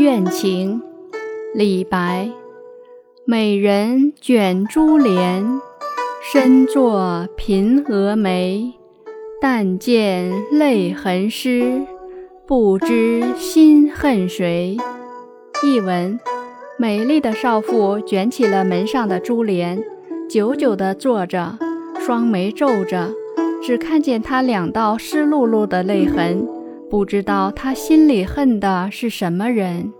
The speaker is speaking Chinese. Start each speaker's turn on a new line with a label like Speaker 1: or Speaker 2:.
Speaker 1: 怨情，李白。美人卷珠帘，深坐颦蛾眉。但见泪痕湿，不知心恨谁。译文：美丽的少妇卷起了门上的珠帘，久久地坐着，双眉皱着，只看见她两道湿漉漉的泪痕，不知道她心里恨的是什么人。